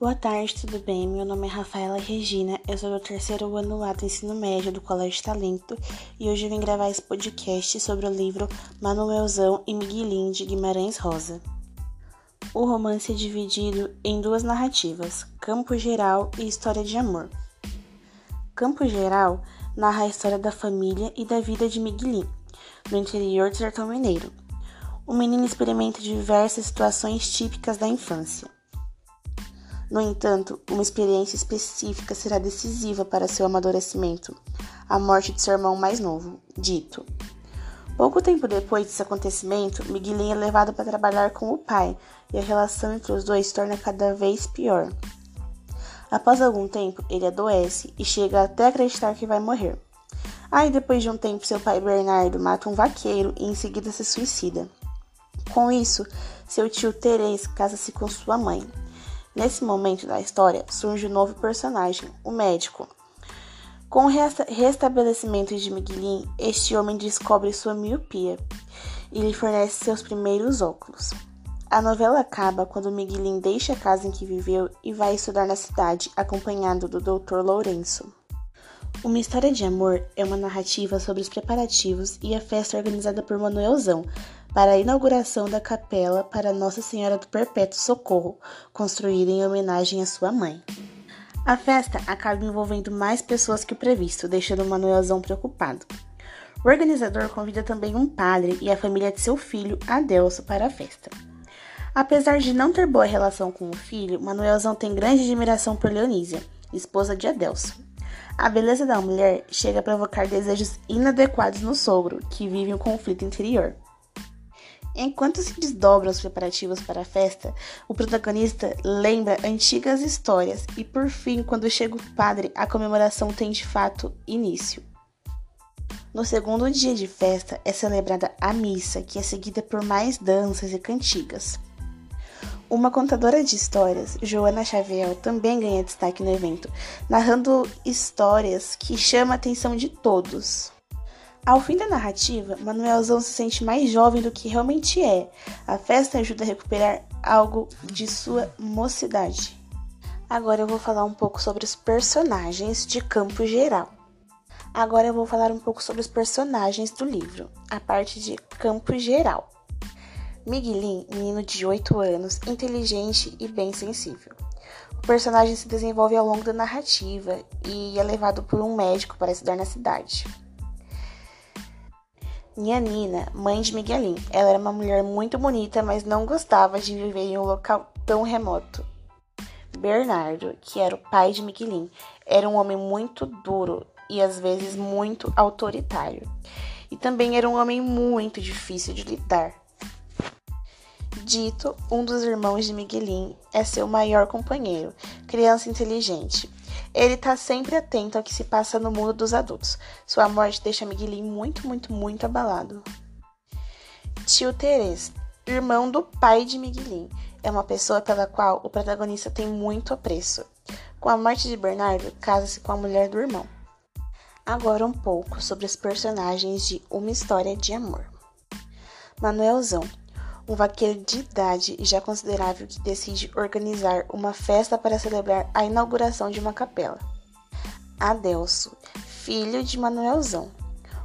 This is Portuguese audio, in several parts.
Boa tarde, tudo bem? Meu nome é Rafaela Regina, eu sou do terceiro ano lá do ensino médio do Colégio Talento e hoje vim gravar esse podcast sobre o livro Manuelzão e Miguelinho de Guimarães Rosa. O romance é dividido em duas narrativas, Campo Geral e História de Amor. Campo Geral narra a história da família e da vida de Miguelinho, no interior do sertão mineiro. O menino experimenta diversas situações típicas da infância no entanto, uma experiência específica será decisiva para seu amadurecimento: a morte de seu irmão mais novo, Dito. Pouco tempo depois desse acontecimento, Miguelinho é levado para trabalhar com o pai e a relação entre os dois se torna cada vez pior. Após algum tempo, ele adoece e chega até acreditar que vai morrer. Aí, depois de um tempo, seu pai Bernardo mata um vaqueiro e em seguida se suicida. Com isso, seu tio Terês casa-se com sua mãe. Nesse momento da história surge um novo personagem, o médico. Com o restabelecimento de Miguelin, este homem descobre sua miopia e lhe fornece seus primeiros óculos. A novela acaba quando Miguelin deixa a casa em que viveu e vai estudar na cidade, acompanhado do Dr. Lourenço. Uma História de Amor é uma narrativa sobre os preparativos e a festa organizada por Manuelzão, para a inauguração da capela para Nossa Senhora do Perpétuo Socorro, construída em homenagem à sua mãe. A festa acaba envolvendo mais pessoas que o previsto, deixando Manuelzão preocupado. O organizador convida também um padre e a família de seu filho, Adelso, para a festa. Apesar de não ter boa relação com o filho, Manuelzão tem grande admiração por Leonísia, esposa de Adelso. A beleza da mulher chega a provocar desejos inadequados no sogro, que vive um conflito interior. Enquanto se desdobram os preparativos para a festa, o protagonista lembra antigas histórias e, por fim, quando chega o padre, a comemoração tem de fato início. No segundo dia de festa é celebrada a missa, que é seguida por mais danças e cantigas. Uma contadora de histórias, Joana Xavier, também ganha destaque no evento, narrando histórias que chamam a atenção de todos. Ao fim da narrativa, Manuelzão se sente mais jovem do que realmente é. A festa ajuda a recuperar algo de sua mocidade. Agora eu vou falar um pouco sobre os personagens de Campo Geral. Agora eu vou falar um pouco sobre os personagens do livro, a parte de Campo Geral. Miguelin, menino de 8 anos, inteligente e bem sensível. O personagem se desenvolve ao longo da narrativa e é levado por um médico para estudar na cidade. Minha Nina, mãe de Miguelin. Ela era uma mulher muito bonita, mas não gostava de viver em um local tão remoto. Bernardo, que era o pai de Miguelin, era um homem muito duro e às vezes muito autoritário. E também era um homem muito difícil de lidar. Dito, um dos irmãos de Miguelin, é seu maior companheiro, criança inteligente. Ele tá sempre atento ao que se passa no mundo dos adultos. Sua morte deixa Miguelin muito, muito, muito abalado. Tio Teres, irmão do pai de Miguelin, é uma pessoa pela qual o protagonista tem muito apreço. Com a morte de Bernardo, casa-se com a mulher do irmão. Agora um pouco sobre os personagens de Uma História de Amor. Manuelzão um vaqueiro de idade e já considerável que decide organizar uma festa para celebrar a inauguração de uma capela. Adelso, filho de Manuelzão,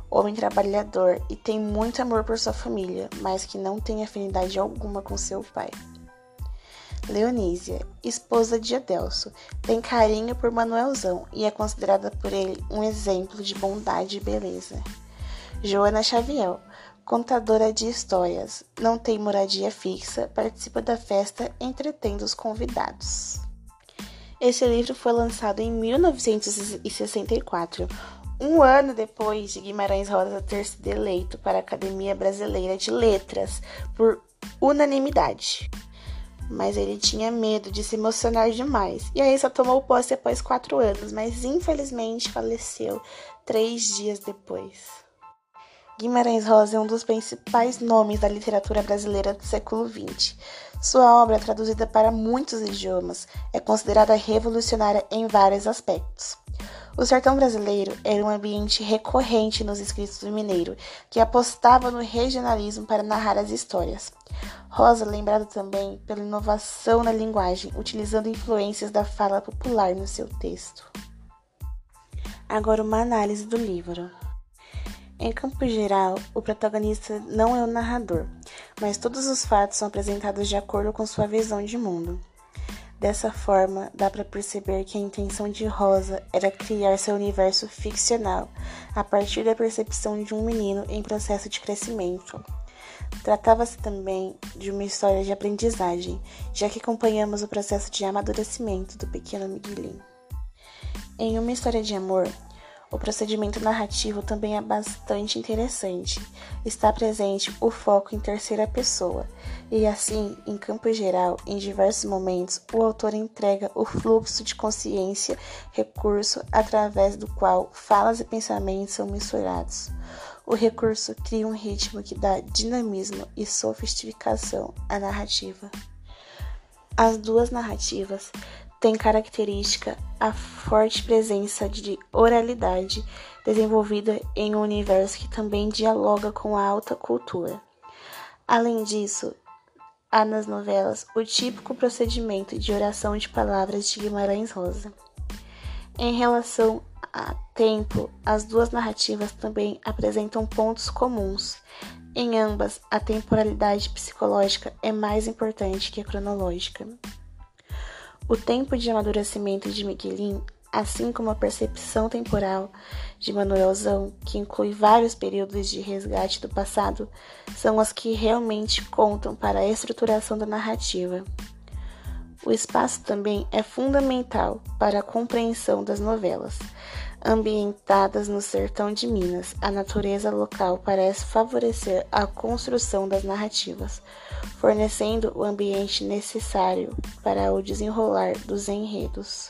homem trabalhador e tem muito amor por sua família, mas que não tem afinidade alguma com seu pai. Leonísia, esposa de Adelso, tem carinho por Manuelzão e é considerada por ele um exemplo de bondade e beleza. Joana Xavier, contadora de histórias, não tem moradia fixa, participa da festa entretendo os convidados. Esse livro foi lançado em 1964, um ano depois de Guimarães Rosa ter sido eleito para a Academia Brasileira de Letras por unanimidade. Mas ele tinha medo de se emocionar demais, e aí só tomou posse após quatro anos, mas infelizmente faleceu três dias depois. Guimarães Rosa é um dos principais nomes da literatura brasileira do século XX. Sua obra, traduzida para muitos idiomas, é considerada revolucionária em vários aspectos. O sertão brasileiro era um ambiente recorrente nos escritos do mineiro, que apostava no regionalismo para narrar as histórias. Rosa, lembrado também pela inovação na linguagem, utilizando influências da fala popular no seu texto. Agora, uma análise do livro. Em campo geral, o protagonista não é o narrador, mas todos os fatos são apresentados de acordo com sua visão de mundo. Dessa forma, dá para perceber que a intenção de Rosa era criar seu universo ficcional a partir da percepção de um menino em processo de crescimento. Tratava-se também de uma história de aprendizagem, já que acompanhamos o processo de amadurecimento do pequeno Miguelinho. Em uma história de amor, o procedimento narrativo também é bastante interessante. Está presente o foco em terceira pessoa, e assim, em campo geral, em diversos momentos, o autor entrega o fluxo de consciência, recurso através do qual falas e pensamentos são misturados. O recurso cria um ritmo que dá dinamismo e sofisticação à narrativa. As duas narrativas tem característica a forte presença de oralidade desenvolvida em um universo que também dialoga com a alta cultura. Além disso, há nas novelas o típico procedimento de oração de palavras de Guimarães Rosa. Em relação a tempo, as duas narrativas também apresentam pontos comuns. Em ambas, a temporalidade psicológica é mais importante que a cronológica. O tempo de amadurecimento de Miguelin, assim como a percepção temporal de Manuelzão, que inclui vários períodos de resgate do passado, são as que realmente contam para a estruturação da narrativa. O espaço também é fundamental para a compreensão das novelas. Ambientadas no sertão de Minas, a natureza local parece favorecer a construção das narrativas, fornecendo o ambiente necessário para o desenrolar dos enredos.